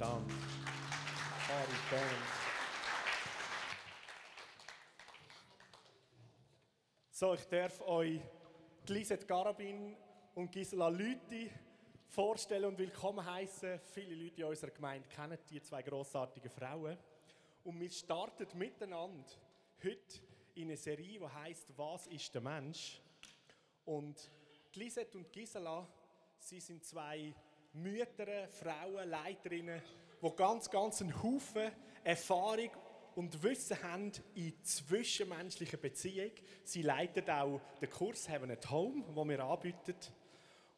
Harry Band. So, ich darf euch Lisette Garabin und Gisela Lüthi vorstellen und willkommen heißen. Viele Leute in unserer Gemeinde kennen die zwei großartigen Frauen. Und wir starten miteinander heute in eine Serie, die heißt Was ist der Mensch? Und Lisette und Gisela, sie sind zwei Mütter, Frauen, Leiterinnen, die ganz, ganz einen Haufen Erfahrung und Wissen haben in zwischenmenschlichen Beziehungen. Sie leiten auch den Kurs Heaven at Home, den wir anbieten.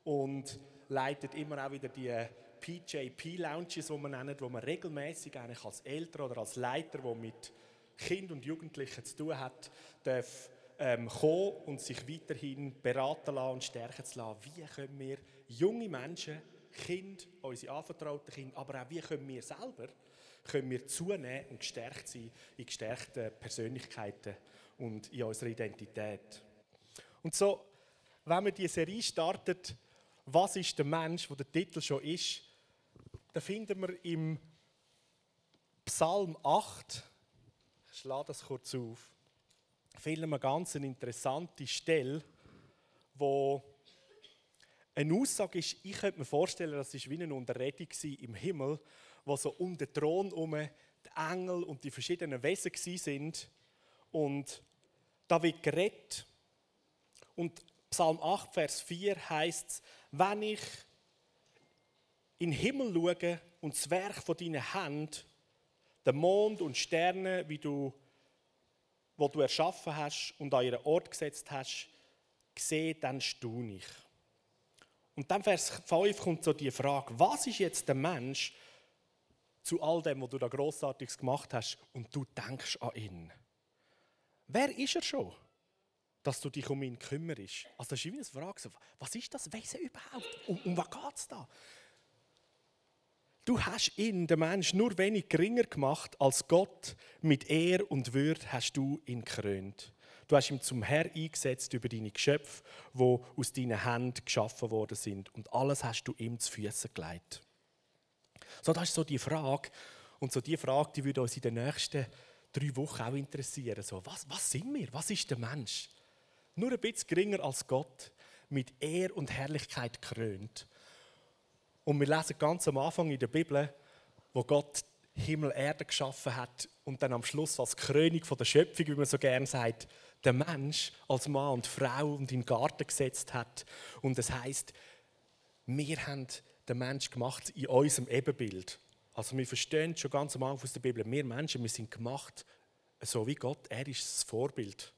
Und leitet immer auch wieder die PJP-Lounges, die wir nennen, wo man regelmäßig eigentlich als Eltern oder als Leiter, der mit Kind und Jugendlichen zu tun hat, darf ähm, kommen und sich weiterhin beraten lassen und stärken zu lassen. Wie können wir junge Menschen Kind, unsere anvertrauten Kinder, aber auch wie können wir selber können wir zunehmen und gestärkt sein in gestärkten Persönlichkeiten und in unserer Identität. Und so, wenn wir diese Serie startet, was ist der Mensch, wo der Titel schon ist, da finden wir im Psalm 8, ich schlage das kurz auf, finden wir ganz interessante Stelle, wo eine Aussage ist, ich könnte mir vorstellen, das ist wie eine Unterredung im Himmel, wo so um den Thron herum die Engel und die verschiedenen Wesen sind und da wird geredet und Psalm 8, Vers 4 heißt es, wenn ich in den Himmel schaue und das Werk von deinen Händen, den Mond und Sterne, wie du, wo du erschaffen hast und an ihren Ort gesetzt hast, sehe, dann staune ich. Und dann Vers 5 kommt so die Frage, was ist jetzt der Mensch zu all dem, was du da Großartiges gemacht hast und du denkst an ihn? Wer ist er schon, dass du dich um ihn kümmerst? Also das ist wie eine Frage, was ist das Wesen überhaupt? Um, um was geht es da? Du hast ihn, den Mensch, nur wenig geringer gemacht als Gott. Mit Ehr und Würde hast du ihn krönt. Du hast ihn zum Herr eingesetzt über deine Geschöpfe, wo aus deinen Händen geschaffen worden sind. Und alles hast du ihm zu Füßen gelegt. So, das ist so die Frage. Und so die Frage, die würde uns in den nächsten drei Wochen auch interessieren. So, was, was sind wir? Was ist der Mensch? Nur ein bisschen geringer als Gott, mit Ehr und Herrlichkeit krönt. Und wir lesen ganz am Anfang in der Bibel, wo Gott Himmel, Erde geschaffen hat und dann am Schluss als Krönung von der Schöpfung, wie man so gerne sagt, der Mensch als Mann und Frau und in den Garten gesetzt hat. Und das heißt, wir haben den Mensch gemacht in unserem Ebenbild. Also wir verstehen schon ganz am Anfang aus der Bibel, wir Menschen, wir sind gemacht so wie Gott. Er ist das Vorbild.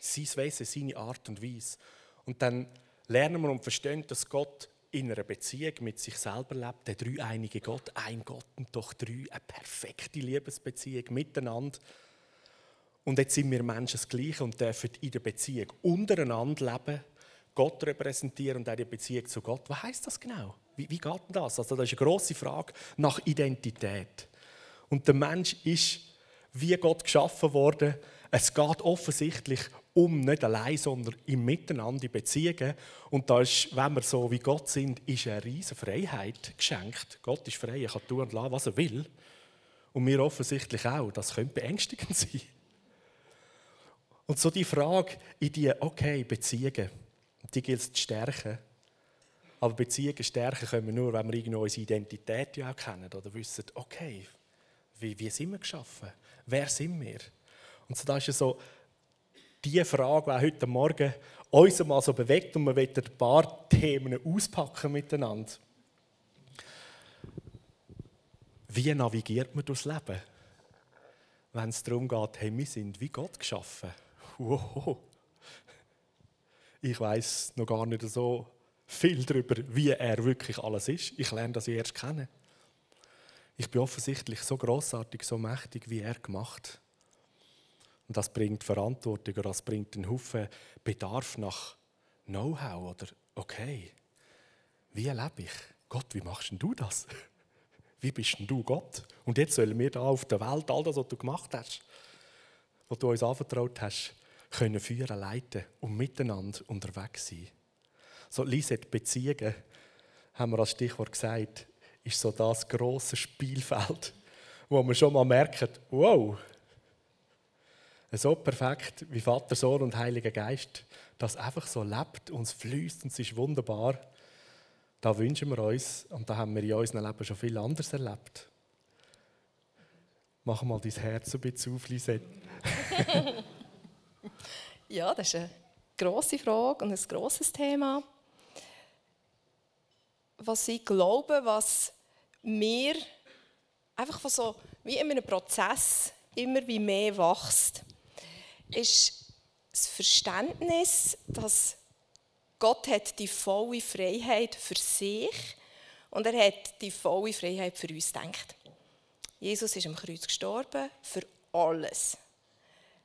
Sein Wesen, seine Art und Weise. Und dann lernen wir und verstehen, dass Gott in einer Beziehung mit sich selber lebt, der dreieinige Gott, ein Gott und doch drei, eine perfekte Liebesbeziehung miteinander. Und jetzt sind wir Menschen das Gleiche und dürfen in der Beziehung untereinander leben, Gott repräsentieren und auch die Beziehung zu Gott. Was heißt das genau? Wie, wie geht denn das? Also das ist eine grosse Frage nach Identität. Und der Mensch ist wie Gott geschaffen worden. Es geht offensichtlich um nicht allein, sondern im Miteinander, in Beziehungen. Und da ist, wenn wir so wie Gott sind, ist eine riesige Freiheit geschenkt. Gott ist frei, er kann tun und lassen, was er will. Und wir offensichtlich auch. Das könnte beängstigend sein. Und so die Frage in die, okay, Beziehungen, die gilt es zu stärken. Aber Beziehungen stärken können wir nur, wenn wir irgendwie unsere Identität ja auch kennen oder wissen, okay, wie, wie sind wir geschaffen? Wer sind wir? Und so da ist ja so die Frage, die heute Morgen uns mal so bewegt und wir wollen ein paar Themen auspacken miteinander. Wie navigiert man durchs Leben? Wenn es darum geht, hey, wir sind wie Gott geschaffen. Wow. Ich weiß noch gar nicht so viel darüber, wie er wirklich alles ist. Ich lerne das erst kennen. Ich bin offensichtlich so großartig, so mächtig, wie er gemacht. Und das bringt Verantwortung oder das bringt einen Haufen Bedarf nach Know-how oder okay, wie lebe ich? Gott, wie machst denn du das? Wie bist denn du Gott? Und jetzt sollen wir da auf der Welt all das, was du gemacht hast, was du uns anvertraut hast, können führen, leiten und miteinander unterwegs sein. So, Lisette, Beziehungen, haben wir als Stichwort gesagt, ist so das große Spielfeld, wo man schon mal merkt, wow, so perfekt wie Vater, Sohn und Heiliger Geist, das einfach so lebt und es fließt und es ist wunderbar. Da wünschen wir uns, und da haben wir in unserem Leben schon viel anderes erlebt. Mach mal dein Herz ein bisschen auf, Lisette. ja, das ist eine grosse Frage und ein grosses Thema. Was ich glaube, was mir einfach so wie in einem Prozess immer wie mehr wächst, ist das Verständnis, dass Gott hat die volle Freiheit für sich und er hat die volle Freiheit für uns gedacht. Jesus ist am Kreuz gestorben für alles.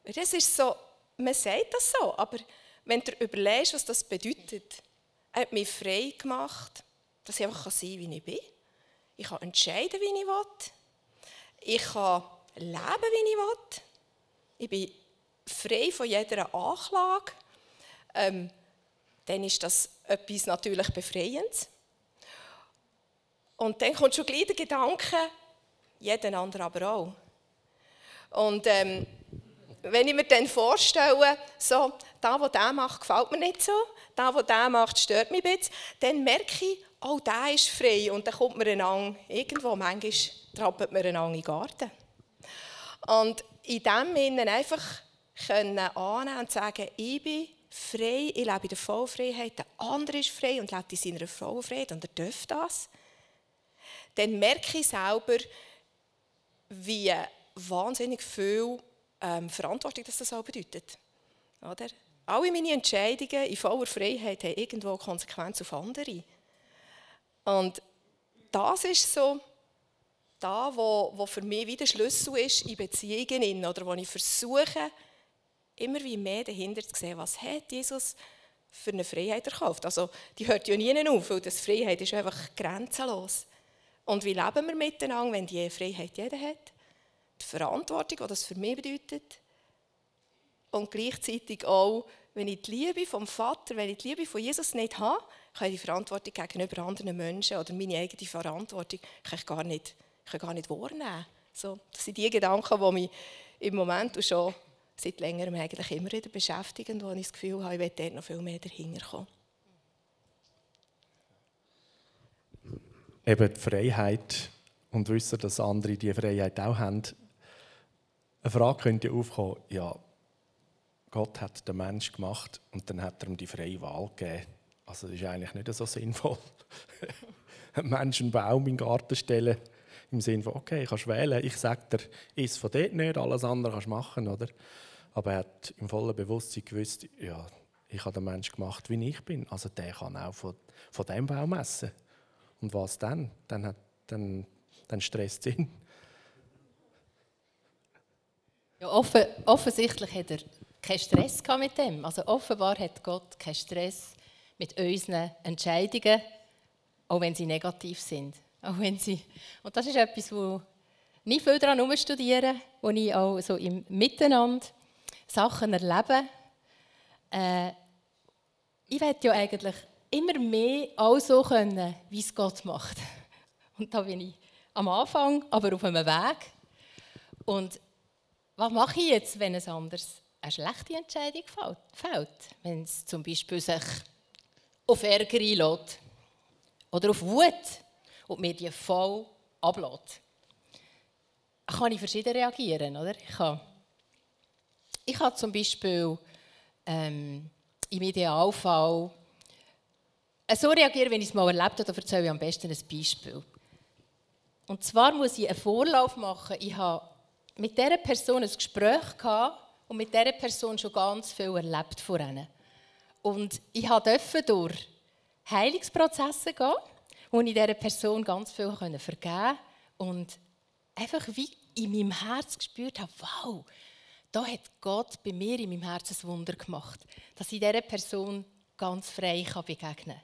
Das ist so, man sagt das so, aber wenn du überlegst, was das bedeutet, er hat mich frei gemacht, dass ich einfach sein kann, wie ich bin. Ich kann entscheiden, wie ich will. Ich kann leben, wie ich will. Ich bin frei von jeder Anklage. Ähm, dann ist das etwas natürlich Befreiendes. Und dann kommt schon gleich der Gedanke, jeden anderen aber auch. Und ähm, wenn ich mir dann vorstelle, so, da, was der macht, gefällt mir nicht so, da, was der macht, stört mich ein bisschen, dann merke ich, oh, der ist frei und dann kommt man an, irgendwo, manchmal trappelt man einander in den Garten. Und in dem Sinne einfach können annehmen und sagen, ich bin frei, ich lebe in der Vollfreiheit, der andere ist frei und lebt in seiner Vollfreiheit und er darf das, dann merke ich selber, wie wahnsinnig viel ähm, Verantwortung das, das auch bedeutet. Oder? Alle meine Entscheidungen in voller Freiheit haben irgendwo Konsequenz auf andere. Und das ist so da, wo, wo für mich wieder Schlüssel ist in Beziehungen, oder wo ich versuche, immer wie mehr dahinter zu sehen, was hat Jesus für eine Freiheit erkauft. Also die hört ja nie auf, weil das Freiheit ist einfach grenzenlos. Und wie leben wir miteinander, wenn die Freiheit jeder hat? Die Verantwortung, die das für mich bedeutet. Und gleichzeitig auch, wenn ich die Liebe vom Vater, wenn ich die Liebe von Jesus nicht habe, kann ich die Verantwortung gegenüber anderen Menschen oder meine eigene Verantwortung kann ich gar nicht, kann gar nicht wahrnehmen. So, das sind die Gedanken, die mich im Moment schon seit längerem eigentlich immer wieder beschäftigen, wo ich das Gefühl habe, ich will dort noch viel mehr dahinter kommen. Eben die Freiheit und wissen, dass andere diese Freiheit auch haben. Eine Frage könnte aufkommen, ja, Gott hat den Mensch gemacht und dann hat er ihm die freie Wahl gegeben. Also das ist eigentlich nicht so sinnvoll. Ein Mensch einen Baum in den Garten stellen, im Sinne von, okay, kannst wählen, ich sage dir, ist von dort nicht, alles andere kannst du machen, oder? Aber er hat im vollen Bewusstsein gewusst, ja, ich habe den Menschen gemacht, wie ich bin. Also der kann auch von, von diesem Baum essen. Und was dann? Dann, hat, dann, dann stresst es ihn. Ja, offen, offensichtlich hat er keinen Stress mit dem. Also offenbar hat Gott keinen Stress mit unseren Entscheidungen, auch wenn sie negativ sind. Auch wenn sie, und das ist etwas, wo nicht viel daran studieren, wo ich auch so im Miteinander Sachen erlebe. Äh, ich werde ja eigentlich immer mehr auch so können, wie es Gott macht. Und da bin ich am Anfang, aber auf einem Weg. Und was mache ich jetzt, wenn es anders eine schlechte Entscheidung fällt? Wenn es zum Beispiel sich auf Ärger einlädt oder auf Wut und mir die voll ablädt. Kann ich verschieden reagieren, oder? Ich kann, ich kann zum Beispiel ähm, im Idealfall so reagieren, wenn ich es mal erlebt habe, da erzähle ich am besten ein Beispiel. Und zwar muss ich einen Vorlauf machen. Ich habe mit dieser Person ein Gespräch gehabt und mit dieser Person schon ganz viel erlebt von ihnen. Und ich durfte durch Heilungsprozesse gehen, wo ich dieser Person ganz viel vergeben konnte und einfach wie in meinem Herz gespürt habe, wow, da hat Gott bei mir in meinem Herzen ein Wunder gemacht, dass ich dieser Person ganz frei begegnen kann.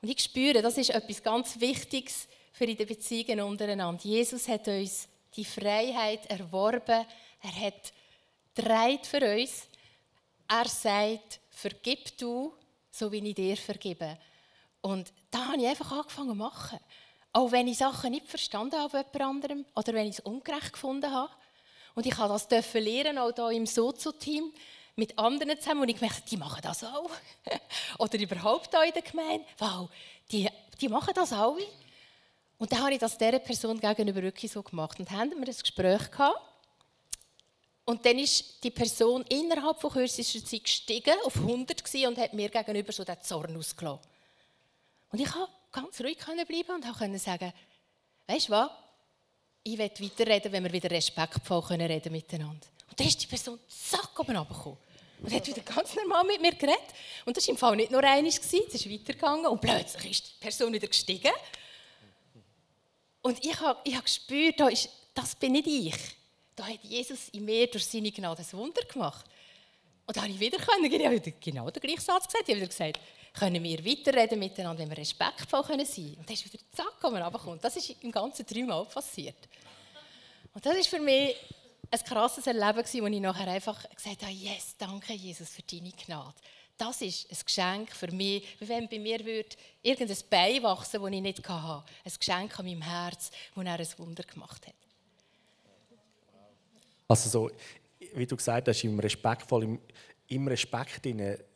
Und ich spüre, das ist etwas ganz Wichtiges für die Beziehungen untereinander. Jesus hat uns die Freiheit erworben. Er hat dreit für uns. Er sagt, vergib du, so wie ich dir vergebe. Und da habe ich einfach angefangen zu machen. Auch wenn ich Sachen nicht verstanden habe jemand anderem oder wenn ich es ungerecht gefunden habe. Und ich habe das dürfen lernen, auch hier im Sozo-Team mit anderen zusammen. Und ich gemerkt, die machen das auch. oder überhaupt hier in der Gemeinde. Wow, die, die machen das auch. Und dann habe ich das dieser Person gegenüber wirklich so gemacht. Und haben wir ein Gespräch gehabt. Und dann ist die Person innerhalb von kürzester Zeit gestiegen auf 100 und hat mir gegenüber so den Zorn ausgelassen. Und ich konnte ganz ruhig bleiben und konnte sagen, weißt du was, ich will weiterreden, wenn wir wieder respektvoll reden miteinander. Und dann ist die Person zack oben runtergekommen. Und hat wieder ganz normal mit mir geredet. Und das war im Fall nicht nur eines, es ist weitergegangen. Und plötzlich ist die Person wieder gestiegen. Und ich habe, ich habe gespürt, da ist, das bin nicht ich. Da hat Jesus in mir durch seine Gnade ein Wunder gemacht. Und da habe ich wieder können, ich habe genau den gleichen Satz gesagt. Ich habe wieder gesagt, können wir weiterreden miteinander, wenn wir respektvoll können sein können. Und dann ist wieder zack, wenn man runterkommt. Das ist im ganzen dreimal passiert. Und das ist für mich ein krasses Erleben, wo ich nachher einfach gesagt habe, yes, danke Jesus für deine Gnade. Das ist ein Geschenk für mich, wie wenn bei mir würde irgendein Bein wachsen, das ich nicht hatte. Ein Geschenk an meinem Herz, wo er ein Wunder gemacht hat. Also so, wie du gesagt hast, im respektvoll, im, im Respekt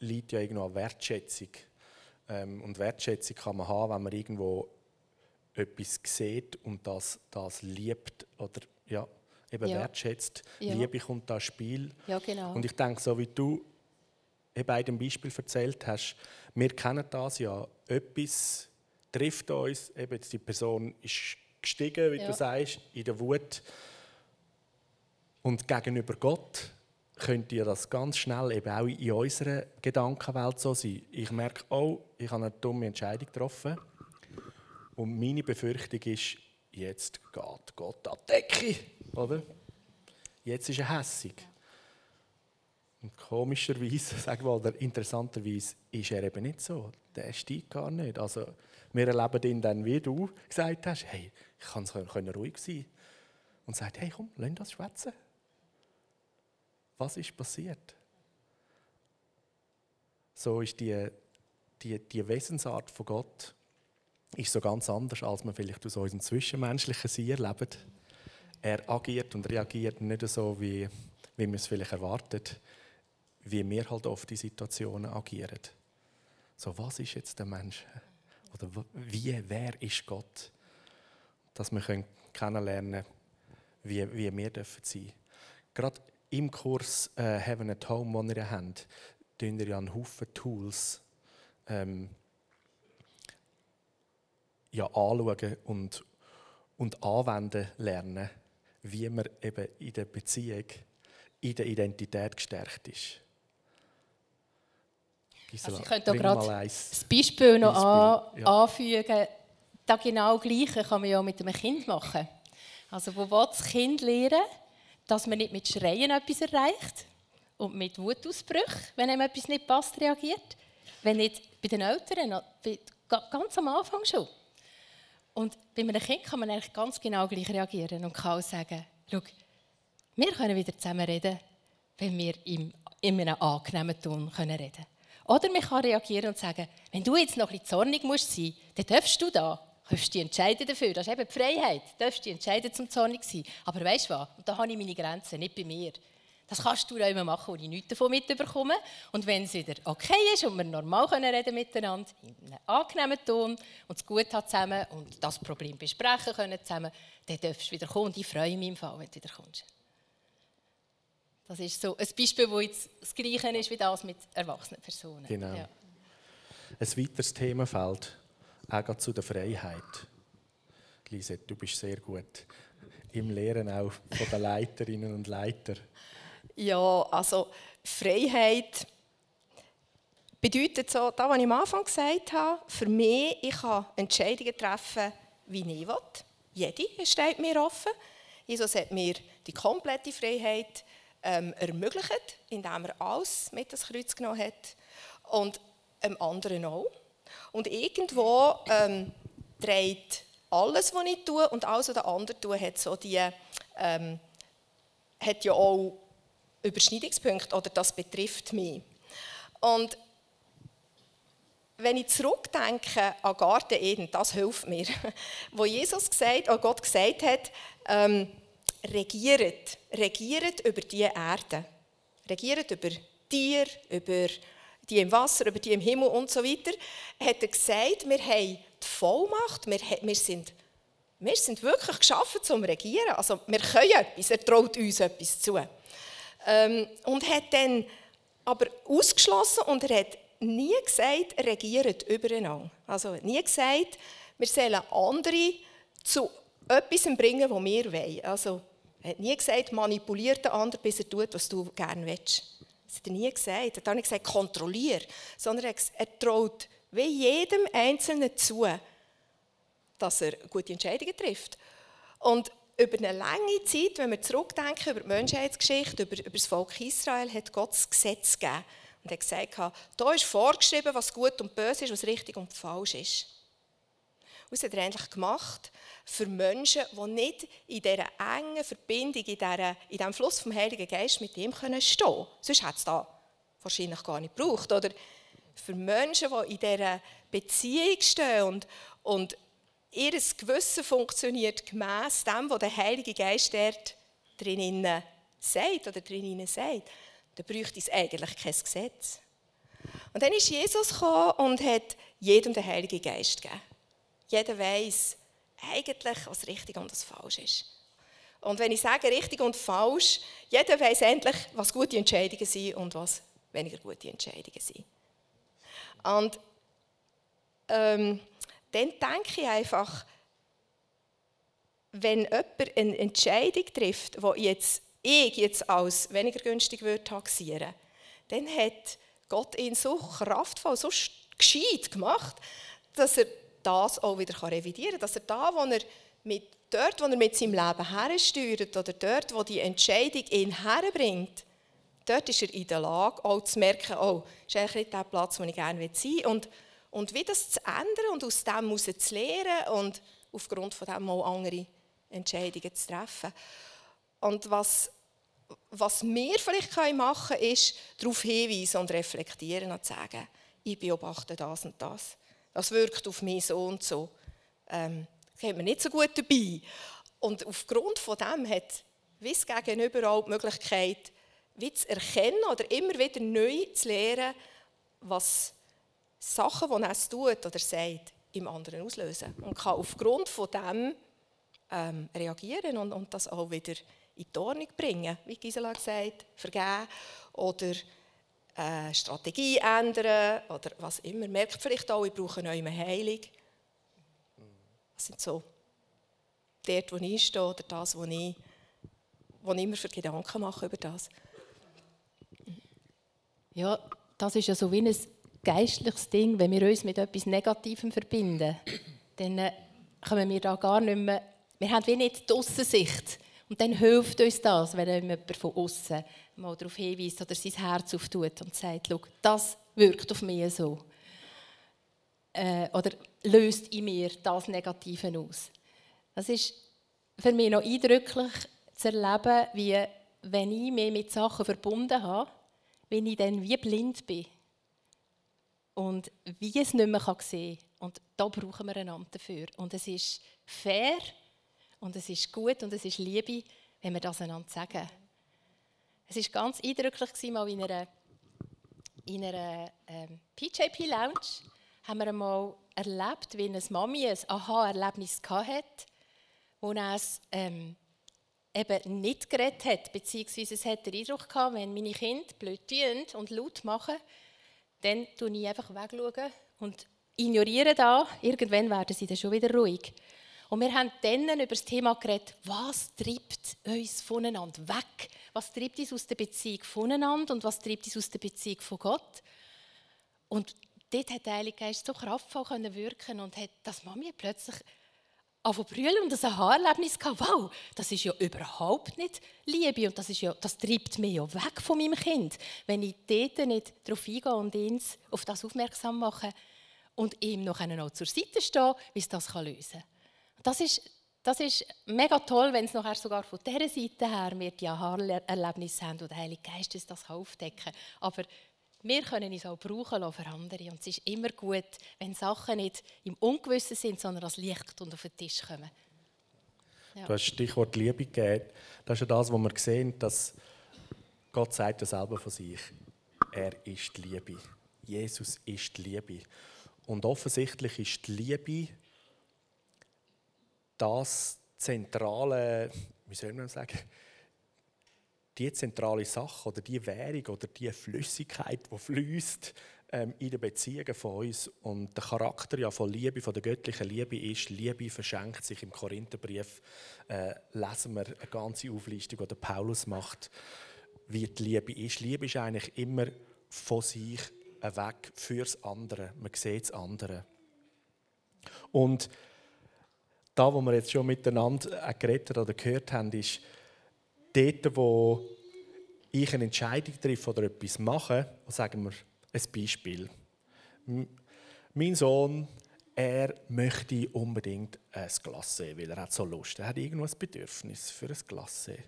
liegt ja irgendwo eine Wertschätzung. Ähm, und Wertschätzung kann man haben, wenn man irgendwo etwas sieht und das, das liebt oder ja, eben ja. wertschätzt. Ja. Liebe kommt da Spiel. Ja, genau. Und ich denke, so wie du bei dem Beispiel erzählt hast, wir kennen das ja, etwas trifft uns, eben die Person ist gestiegen, wie ja. du sagst, in der Wut. Und gegenüber Gott könnte ja das ganz schnell eben auch in unserer Gedankenwelt so sein. Ich merke auch, ich habe eine dumme Entscheidung getroffen. Und meine Befürchtung ist, jetzt geht Gott an die Decke. Oder? Jetzt ist er hässig. Und komischerweise, sagen wir oder interessanterweise, ist er eben nicht so. Der steigt gar nicht. Also, wir erleben ihn dann, wie du gesagt hast, hey, ich kann ruhig sein. Und sagt, hey, komm, lass das schwätzen. Was ist passiert? So ist die, die, die Wesensart von Gott ist so ganz anders, als man vielleicht aus unserem zwischenmenschlichen Sein erlebt. Er agiert und reagiert nicht so, wie, wie man es vielleicht erwartet, wie wir halt oft in Situationen agieren. So, was ist jetzt der Mensch? Oder wie, wer ist Gott? Dass wir kennenlernen können, wie, wie wir dürfen sein. Gerade im Kurs äh, Heaven at Home, den ihr habt, tun ihr ja einen Haufen Tools ähm, ja, anschauen und, und anwenden lernen, wie man eben in der Beziehung, in der Identität gestärkt ist. Gisela, also ich könnte gerade das Beispiel noch Beispiel, an, ja. anfügen. Das genau Gleiche kann man ja mit einem Kind machen. Also wo will das Kind lernen, dass man nicht mit Schreien etwas erreicht und mit Wutausbrüchen, wenn einem etwas nicht passt, reagiert. Wenn nicht bei den Eltern, ganz am Anfang schon. Und bei einem Kind kann man eigentlich ganz genau gleich reagieren und kann auch sagen, schau, wir können wieder zusammen reden, wenn wir in einem angenehmen Ton können reden Oder man kann reagieren und sagen, wenn du jetzt noch ein bisschen zornig musst sein, dann darfst du da darfst dich entscheiden dafür. Das ist eben die Freiheit. Du darfst dich entscheiden, zum zornig zu sein. Aber weißt du was? Und da habe ich meine Grenzen, nicht bei mir. Das kannst du auch immer machen, wo ich nichts davon mitbekomme. Und wenn es wieder okay ist und wir normal können reden miteinander, in einem angenehmen Ton und es gut hat zusammen und das Problem besprechen können zusammen, dann darfst du wieder kommen. Und ich freue mich im Fall, wenn du wieder kommst. Das ist so ein Beispiel, wo jetzt das Gleiche ist wie das mit erwachsenen Personen. Genau. Ja. Ein weiteres Themenfeld auch zu der Freiheit. Lisette, du bist sehr gut im Lehren auch von den Leiterinnen und Leitern. Ja, also Freiheit bedeutet so, das, was ich am Anfang gesagt habe, für mich, ich kann Entscheidungen treffen, wie ich will. Jede steht mir offen. Jesus hat mir die komplette Freiheit ähm, ermöglicht, indem er alles mit das Kreuz genommen hat. Und dem anderen auch. Und irgendwo ähm, dreht alles, was ich tue und alles, was der andere tue, hat, so die, ähm, hat ja auch Überschneidungspunkte oder das betrifft mich. Und wenn ich zurückdenke an Garten Eden, das hilft mir, wo Jesus gesagt, oh Gott gesagt hat, ähm, regiert, regiert über die Erde, regiert über Tiere, über die im Wasser, über die im Himmel und so weiter, hat er gesagt, wir haben die Vollmacht, wir, wir, sind, wir sind wirklich geschaffen zum Regieren, also wir können etwas, er traut uns etwas zu. Ähm, und hat dann aber ausgeschlossen und er hat nie gesagt, regiert übereinander. Also nie gesagt, wir sollen andere zu etwas bringen, was wir wollen. Also er hat nie gesagt, manipuliert den anderen, bis er tut, was du gerne willst. Das hat er nie gesagt. Er hat auch nicht gesagt, kontrollier. Sondern er traut wie jedem Einzelnen zu, dass er gute Entscheidungen trifft. Und über eine lange Zeit, wenn wir zurückdenken über die Menschheitsgeschichte, über, über das Volk Israel, hat Gott das Gesetz gegeben. Und hat gesagt, da ist vorgeschrieben, was gut und böse ist, was richtig und falsch ist. Und das hat er eigentlich gemacht für Menschen, die nicht in dieser engen Verbindung, in, dieser, in diesem Fluss vom Heiligen Geist mit ihm stehen können. Sonst hätte es da wahrscheinlich gar nicht gebraucht. Oder für Menschen, die in dieser Beziehung stehen und, und ihr Gewissen funktioniert gemäss dem, was der Heilige Geist dort drinnen sagt oder drinnen sagt, dann bräuchte es eigentlich kein Gesetz. Und dann ist Jesus gekommen und hat jedem den Heiligen Geist gegeben. Jeder weiß eigentlich, was richtig und was falsch ist. Und wenn ich sage richtig und falsch, jeder weiß endlich, was gute Entscheidungen sind und was weniger gute Entscheidungen sind. Und ähm, dann denke ich einfach, wenn jemand eine Entscheidung trifft, die jetzt ich jetzt als weniger günstig würde taxieren, dann hat Gott ihn so kraftvoll, so gescheit gemacht, dass er das auch wieder revidieren kann. Dass er da, wo er mit, dort, wo er mit seinem Leben hersteuert oder dort, wo die Entscheidung ihn herbringt, dort ist er in der Lage, auch zu merken, oh, ist eigentlich nicht der Platz, wo ich gerne sein will. Und, und wie das zu ändern und aus dem zu lernen und aufgrund von dem auch andere Entscheidungen zu treffen. Und was, was wir vielleicht machen können, ist, darauf hinweisen und reflektieren und sagen, ich beobachte das und das. Das wirkt auf mich so und so. Ähm, hat mir nicht so gut dabei. Und aufgrund von dem hat Wiss gegenüber auch die Möglichkeit, wie zu erkennen oder immer wieder neu zu lernen, was Sachen, die er tut oder sagt, im anderen auslösen. Und kann aufgrund von dem ähm, reagieren und, und das auch wieder in die Ordnung bringen. Wie Gisela gesagt vergeben oder äh, Strategie ändern oder was immer. Merkt vielleicht auch, ich brauche neue Heilung. Das sind so dort, wo ich stehe oder das, wo ich, wo ich immer für Gedanken mache über das. Ja, das ist ja so wie ein geistliches Ding, wenn wir uns mit etwas Negativem verbinden, dann äh, kommen wir da gar nicht mehr, wir haben wie nicht die Aussensicht. Und dann hilft uns das, wenn jemand von außen mal darauf hinweist oder sein Herz auftut und sagt, das wirkt auf mich so. Äh, oder löst in mir das Negative aus. Das ist für mich noch eindrücklich zu erleben, wie wenn ich mich mit Sachen verbunden habe, wenn ich dann wie blind bin und wie es nicht mehr sehen kann. Und da brauchen wir einander dafür. Und es ist fair und es ist gut und es ist Liebe, wenn wir das einander sagen. Es war ganz eindrücklich, mal in einer, in einer ähm, PJP-Lounge haben wir einmal erlebt, wie eine Mami ein Aha-Erlebnis hatte, wo es ähm, eben nicht geredet hat, beziehungsweise es hat den Eindruck gehabt, wenn meine Kinder blöd und laut machen, dann schaue ich einfach weg und ignoriere da. Irgendwann werden sie dann schon wieder ruhig. Und wir haben dann über das Thema geredet, was treibt uns voneinander weg? Was treibt uns aus der Beziehung voneinander und was treibt uns aus der Beziehung von Gott? Und dort hat der Heilige Geist so kraftvoll wirken und hat das Mami plötzlich brüllen und ein Haarerlebnis gehabt. Wow, das ist ja überhaupt nicht Liebe und das, ist ja, das treibt mich ja weg von meinem Kind, wenn ich dort nicht darauf eingehe und ihn auf das aufmerksam mache und ihm noch zur Seite stehe, wie es das lösen kann. Das ist, das ist mega toll, wenn es nachher sogar von dieser Seite her wir die Aha-Erlebnisse haben, wo der Heilige Geist uns das aufdecken kann. Aber wir können uns auch brauchen für andere. Und es ist immer gut, wenn Sachen nicht im Ungewissen sind, sondern als Licht und auf den Tisch kommen. Ja. Du hast Stichwort Liebe gegeben. Das ist ja das, was wir sehen, dass Gott sagt ja selber von sich. Er ist die Liebe. Jesus ist die Liebe. Und offensichtlich ist die Liebe das zentrale, wie soll man sagen, die zentrale Sache oder die Währung oder die Flüssigkeit, die fließt ähm, in den Beziehungen von uns. Und der Charakter ja von Liebe, von der göttlichen Liebe ist, Liebe verschenkt sich. Im Korintherbrief äh, lesen wir eine ganze Auflistung, die Paulus macht, wie die Liebe ist. Liebe ist eigentlich immer von sich weg fürs andere. Man sieht das andere. Und da, wo wir jetzt schon miteinander geredet oder gehört haben, ist dort, wo ich eine Entscheidung treffe oder etwas mache, sagen wir ein Beispiel. Mein Sohn, er möchte unbedingt ein Glacé, weil er hat so Lust. Er hat irgendwo ein Bedürfnis für ein Glacé.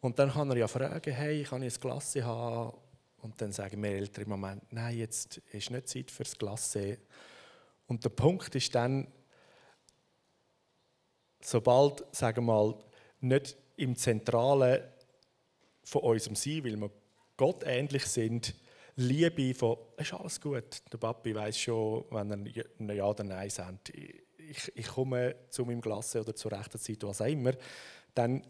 Und dann kann er ja fragen, hey, kann ich ein Glacé haben? Und dann sagen wir Eltern im Moment, nein, jetzt ist nicht Zeit für das Glacé. Und der Punkt ist dann, sobald, sagen wir mal, nicht im Zentralen von unserem Sein, weil wir Gott ähnlich sind, Liebe von, es ist alles gut. Der Papi weiß schon, wenn er ein Ja oder Nein sagt, ich, ich komme zu meinem Glas oder zur rechten Zeit, was auch immer, dann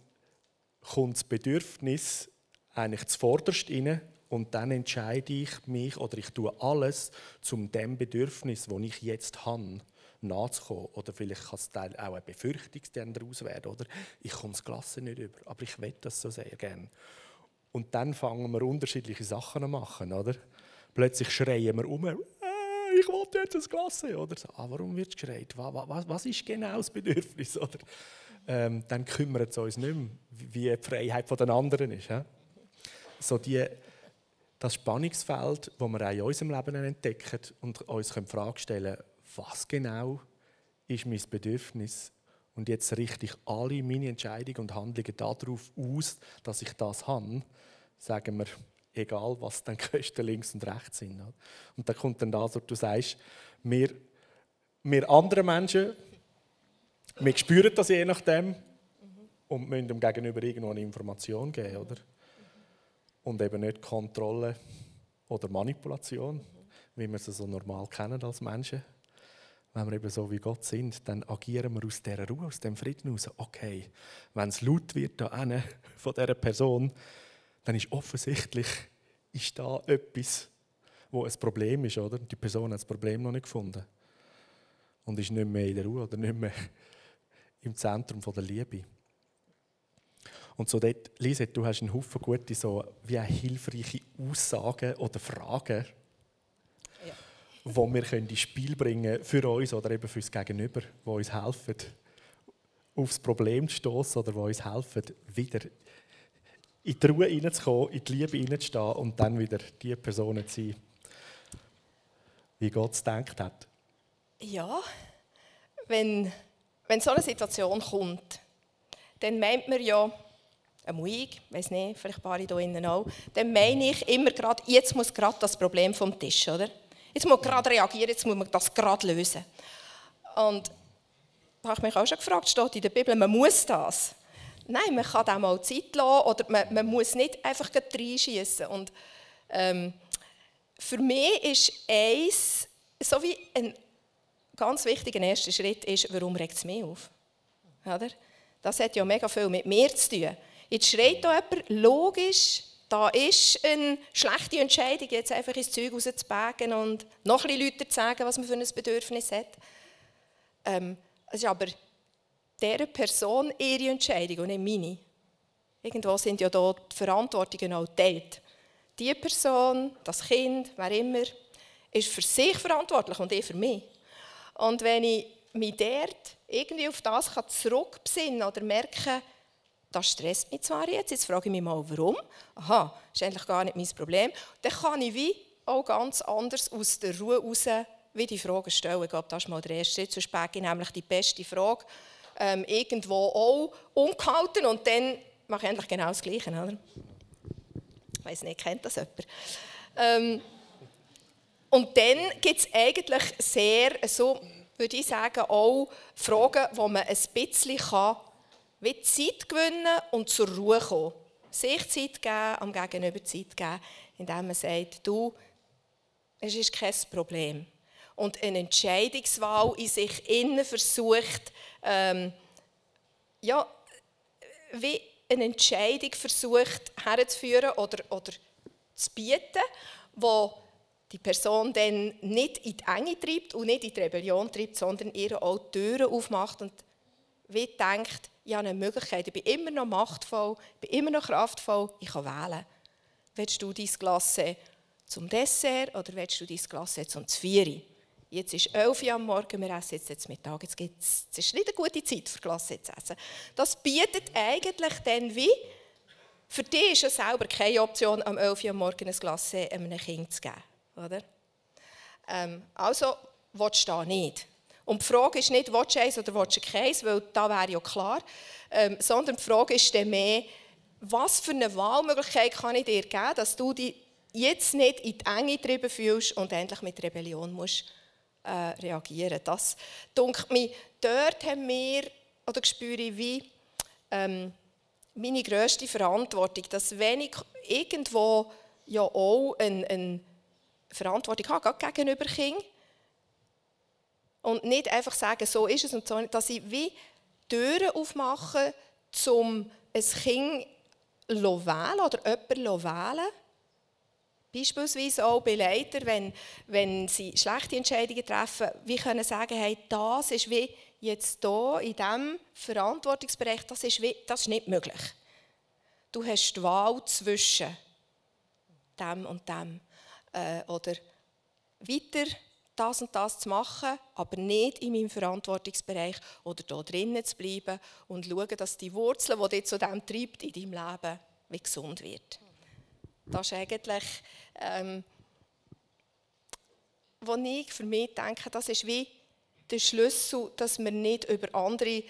kommt das Bedürfnis eigentlich zuvorderst rein und dann entscheide ich mich oder ich tue alles, um dem Bedürfnis, das ich jetzt habe, nachzukommen. Oder vielleicht kann es auch eine Befürchtung daraus werden. Oder? Ich komme das Glas nicht über, aber ich will das so sehr gerne. Und dann fangen wir unterschiedliche Sachen zu machen. Oder? Plötzlich schreien wir um, äh, ich will jetzt ein Glas. Oder so, ah, warum wird geschreit? Was, was, was, ist genau das Bedürfnis? Oder? Ähm, dann kümmert es uns nicht mehr, wie die Freiheit der anderen ist. He? So die, das Spannungsfeld, das wir auch in unserem Leben entdecken und uns die Frage stellen was genau ist mein Bedürfnis? Und jetzt richte ich alle meine Entscheidungen und Handlungen darauf aus, dass ich das habe, sagen wir, egal was dann Kosten links und rechts sind. Und dann kommt dann das, was du sagst, wir, wir andere Menschen, wir spüren das je nachdem und müssen dem Gegenüber irgendwo eine Information geben, oder? Und eben nicht Kontrolle oder Manipulation, wie wir sie so normal kennen als Menschen wenn wir eben so wie Gott sind, dann agieren wir aus dieser Ruhe, aus dem Frieden heraus. Okay, wenn es laut wird da von dieser Person, dann ist offensichtlich ist da etwas, wo ein Problem ist, oder? Die Person hat das Problem noch nicht gefunden und ist nicht mehr in der Ruhe oder nicht mehr im Zentrum der Liebe. Und so dort, Lise, du hast einen Haufen gute, so wie hilfreiche Aussagen oder Fragen wo wir ins Spiel bringen können für uns oder eben fürs Gegenüber, die uns helfen, aufs Problem zu stoßen oder die uns helfen, wieder in die Ruhe hineinzukommen, in die Liebe hineinzustehen und dann wieder die Personen zu sein, wie Gott es gedacht hat. Ja, wenn, wenn so eine Situation kommt, dann meint man ja, ein ich, weiß nicht, vielleicht ein paar hier innen auch, dann meine ich immer gerade, jetzt muss gerade das Problem vom Tisch, oder? Jetzt muss man gerade reagieren, jetzt muss man das gerade lösen. Und da habe ich mich auch schon gefragt, steht in der Bibel, man muss das. Nein, man kann auch mal Zeit lassen oder man, man muss nicht einfach reinschießen. Und ähm, für mich ist eins, so wie ein ganz wichtiger erster Schritt ist, warum regt es mich auf? Oder? Das hat ja mega viel mit mir zu tun. Jetzt schreit da jemand, logisch, da ist eine schlechte Entscheidung, jetzt einfach ins Zeug rauszubagen und noch ein Leuten zu sagen, was man für ein Bedürfnis hat. Ähm, es ist aber dieser Person ihre Entscheidung und nicht meine. Irgendwo sind ja da die Verantwortungen auch geteilt. Die Person, das Kind, wer immer, ist für sich verantwortlich und ich für mich. Und wenn ich mich dort irgendwie auf das zurückbesinnen kann oder merke, das stresst mich zwar jetzt, jetzt frage ich mich mal, warum. Aha, ist eigentlich gar nicht mein Problem. Dann kann ich wie auch ganz anders aus der Ruhe raus wie die Frage stellen. Ich glaube, das ist mal der erste Schritt. Sonst späge ich nämlich die beste Frage ähm, irgendwo auch umgehalten und dann mache ich eigentlich genau das Gleiche. Oder? Ich weiß nicht, kennt das jemand? Ähm, und dann gibt es eigentlich sehr, so würde ich sagen, auch Fragen, wo man ein bisschen kann, wie Zeit gewinnen und zur Ruhe kommen. Sich Zeit geben, am Gegenüber Zeit geben, indem man sagt, du, es ist kein Problem. Und eine Entscheidungswahl in sich innen versucht, ähm, ja, wie eine Entscheidung versucht herzuführen oder, oder zu bieten, wo die Person dann nicht in die Enge treibt und nicht in die Rebellion treibt, sondern ihr auch Türen aufmacht und wie denkt, ich habe eine Möglichkeit, ich bin immer noch machtvoll, ich bin immer noch kraftvoll, ich kann wählen. Willst du dein Glas zum Dessert oder willst du dein Glas zum Zvieri? Jetzt ist 11 Uhr am Morgen, wir essen jetzt, jetzt Mittag. Jetzt gibt's, es ist nicht eine gute Zeit für Glas zu essen. Das bietet eigentlich dann wie, für dich ist es selber keine Option, am 11 Uhr am Morgen ein Glas einem Kind zu geben. Oder? Ähm, also, willst du da nicht. Und die Frage ist nicht, willst du eins oder willst du keins, weil da wäre ja klar, ähm, sondern die Frage ist dann mehr, was für eine Wahlmöglichkeit kann ich dir geben, dass du dich jetzt nicht in die Enge getrieben fühlst und endlich mit Rebellion musst äh, reagieren. Das denkt mir, dort haben wir, oder spüre ich wie, ähm, meine grösste Verantwortung, dass wenn ich irgendwo ja auch eine, eine Verantwortung habe, gegenüber Kindern, und nicht einfach sagen, so ist es und so, dass ich wie Türen aufmache, um ein Kind wählen oder jemanden wählen Beispielsweise auch bei Leitern, wenn, wenn sie schlechte Entscheidungen treffen, wie können sagen, hey, das ist wie jetzt hier in diesem Verantwortungsbereich, das ist, wie, das ist nicht möglich. Du hast die Wahl zwischen dem und dem. Äh, oder weiter das und das zu machen, aber nicht in meinem Verantwortungsbereich oder da drinnen zu bleiben und schauen, dass die Wurzeln, die dich zu dem treibt in deinem Leben, wie gesund wird. Das ist eigentlich, ähm, wo ich für mich denke, das ist wie der Schlüssel, dass man nicht über andere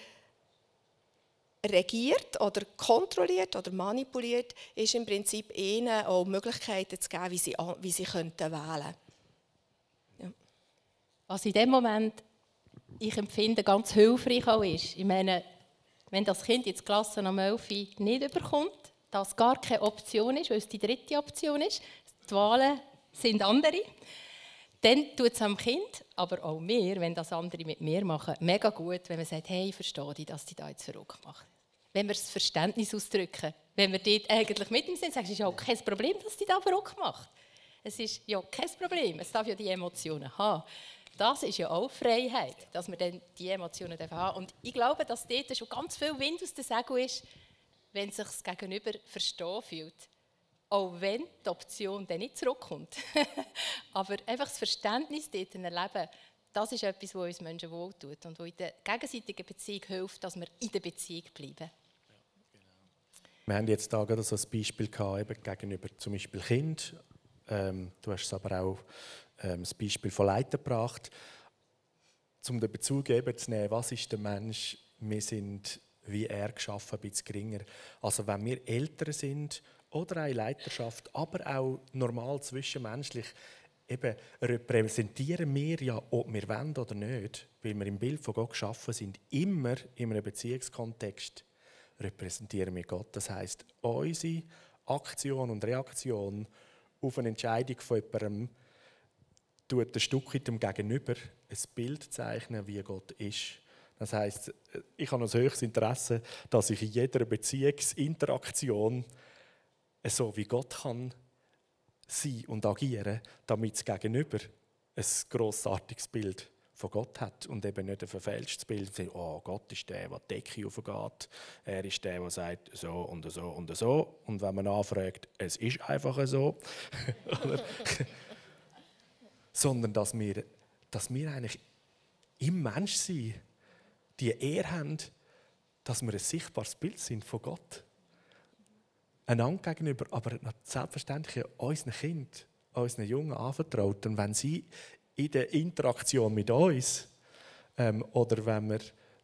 regiert oder kontrolliert oder manipuliert, ist im Prinzip ihnen auch Möglichkeiten zu geben, wie sie, wie sie könnten wählen ja. Was in dem Moment ich empfinde, ganz hilfreich auch ist, ich meine, wenn das Kind jetzt Klasse am 11 nicht überkommt, das gar keine Option ist, weil es die dritte Option ist, die Wahlen sind andere, dann tut es am Kind, aber auch mir, wenn das andere mit mir machen, mega gut, wenn man sagt, hey, verstehe dich, dass die da jetzt verrückt macht. Wenn wir das Verständnis ausdrücken, wenn wir dort eigentlich mit ihm sind, sagen, es ist auch kein Problem, dass die da verrückt macht. Es ist ja kein Problem, es darf ja die Emotionen haben. Das ist ja auch Freiheit, dass wir dann die Emotionen haben dürfen. Und ich glaube, dass dort schon ganz viel Wind aus der Segel ist, wenn sich das Gegenüber verstehen fühlt. Auch wenn die Option dann nicht zurückkommt. Aber einfach das Verständnis dort erleben, das ist etwas, was uns Menschen wohltut und was in der gegenseitigen Beziehung hilft, dass wir in der Beziehung bleiben. Wir haben jetzt da gerade so ein Beispiel gehabt, eben gegenüber zum Beispiel Kind. Ähm, du hast es aber auch ähm, das Beispiel von Leiter gebracht, um den Bezug eben zu nehmen, was ist der Mensch? Wir sind wie er geschaffen, ein bisschen geringer. Also wenn wir älter sind oder eine Leiterschaft, aber auch normal zwischenmenschlich, eben repräsentieren wir ja, ob wir wollen oder nicht, weil wir im Bild von Gott geschaffen sind, immer in einem Beziehungskontext repräsentieren wir Gott. Das heißt, unsere Aktion und Reaktion auf eine Entscheidung von jemandem tut ein Stück weit dem Gegenüber ein Bild zeichnen, wie Gott ist. Das heißt, ich habe ein höchstes Interesse, dass ich in jeder Beziehungsinteraktion so wie Gott kann sein und agieren, damit das Gegenüber ein grossartiges Bild von Gott hat und eben nicht ein verfälschtes Bild. Oh, Gott ist der, der die Decke aufgeht. Er ist der, der sagt so und so und so. Und wenn man anfragt, es ist einfach so. Sondern dass wir, dass wir eigentlich im Menschsein die Ehre haben, dass wir ein sichtbares Bild sind von Gott. Einander gegenüber, aber selbstverständlich unseren Kind, unseren Jungen anvertraut. Und wenn sie in der Interaktion mit uns ähm, oder wenn wir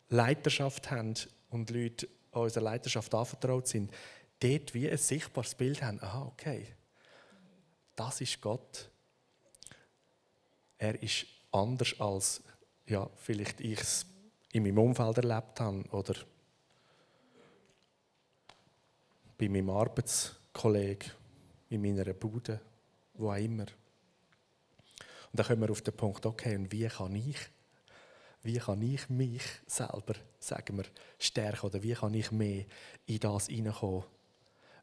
Leiterschaft haben und Leute unserer Leiterschaft anvertraut sind, dort wie ein sichtbares Bild haben, aha, okay, das ist Gott. Er ist anders als ja, vielleicht ich es in meinem Umfeld erlebt habe oder bei meinem Arbeitskollegen, in meiner Bude, wo auch immer. Und dann kommen wir auf den Punkt, okay, und wie kann ich, wie kann ich mich selber, sagen wir, stärken oder wie kann ich mehr in das hineinkommen,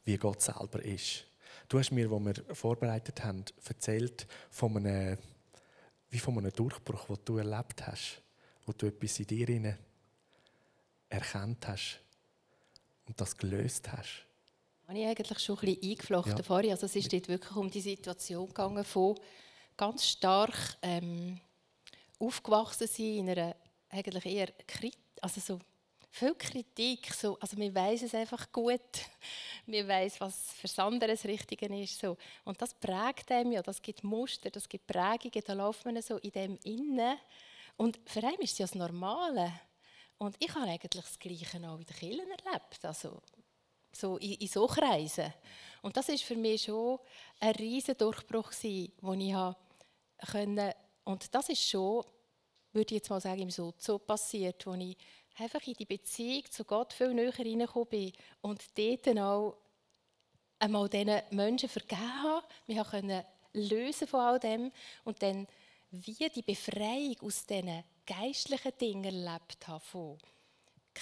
wie Gott selber ist. Du hast mir, wo wir vorbereitet haben, erzählt von einem, wie von einem Durchbruch, den du erlebt hast, wo du etwas in dir erkannt hast und das gelöst hast. Habe ich eigentlich schon ein bisschen eingeflochten ja. vorher. Also es ist dort wirklich um die Situation gegangen von ganz stark ähm, aufgewachsen sein in einer eigentlich eher also so viel Kritik, so, also man weiß es einfach gut, man weiß, was für andere das Richtige ist, so. und das prägt einem ja, das gibt Muster, das gibt Prägungen, da läuft man so in dem Innen und für einen ist es ja das Normale. Und ich habe eigentlich das Gleiche auch in den Kirchen erlebt, also so in, in so Kreisen. Und das ist für mich schon ein riesen Durchbruch wo ich können, und das ist schon, würde ich jetzt mal sagen, im so, so passiert, wo ich einfach in die Beziehung zu Gott viel näher reingekommen bin und dort auch einmal diesen Menschen vergeben habe. Wir können lösen von all dem und dann wie die Befreiung aus diesen geistlichen Dingen erlebt habe, von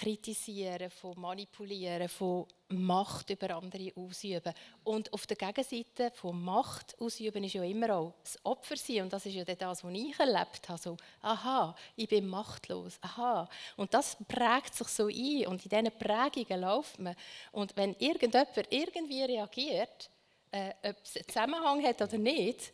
kritisieren, von manipulieren, von Macht über andere ausüben. Und auf der Gegenseite von Macht ausüben ist ja immer auch das Opfer sein. Und das ist ja das, was ich erlebt habe. So, aha, ich bin machtlos. Aha. Und das prägt sich so ein. Und in diesen Prägungen läuft man. Und wenn irgendjemand irgendwie reagiert, äh, ob es einen Zusammenhang hat oder nicht,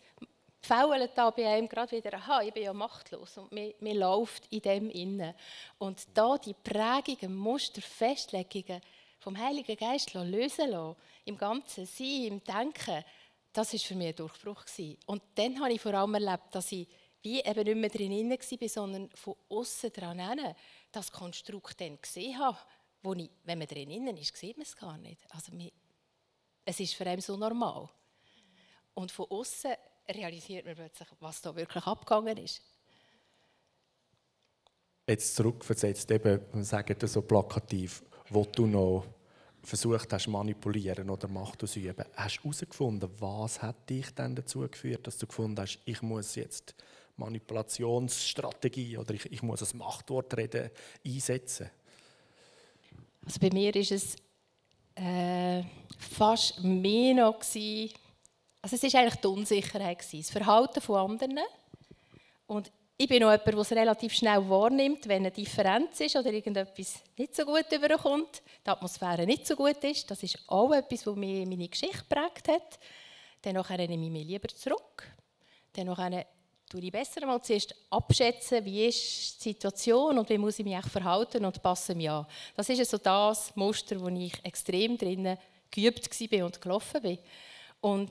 faulen da bei einem gerade wieder, aha, ich bin ja machtlos und man läuft in dem inne. Und da die Prägungen, Muster, Festlegungen vom Heiligen Geist lösen lassen, im ganzen Sein, im Denken, das war für mich ein Durchbruch. Gewesen. Und dann habe ich vor allem erlebt, dass ich wie eben nicht mehr drin war, sondern von außen dran das Konstrukt dann gesehen habe, wo ich, wenn man drin ist, sieht man es gar nicht. Also, es ist für einen so normal. Und von außen realisiert man plötzlich, was da wirklich abgegangen ist. Jetzt zurückversetzt, eben, wir sagen das so plakativ, wo du noch versucht hast, manipulieren oder Macht ausüben, hast du herausgefunden, was hat dich dann dazu geführt, dass du gefunden hast, ich muss jetzt Manipulationsstrategie oder ich, ich muss das Machtwort reden einsetzen? Also bei mir ist es äh, fast mehr noch gewesen, also es war eigentlich die Unsicherheit, das Verhalten von anderen. Und ich bin auch jemand, der es relativ schnell wahrnimmt, wenn eine Differenz ist oder irgendetwas nicht so gut überkommt, die Atmosphäre nicht so gut ist. Das ist auch etwas, was mir meine Geschichte geprägt hat. Dann nehme ich mich lieber zurück. Dann tue ich besser mal zuerst abschätzen, wie ist die Situation und wie muss ich mich verhalten und passe mich an. Das ist so das Muster, wo ich extrem drinnen geübt war und gelaufen bin. Und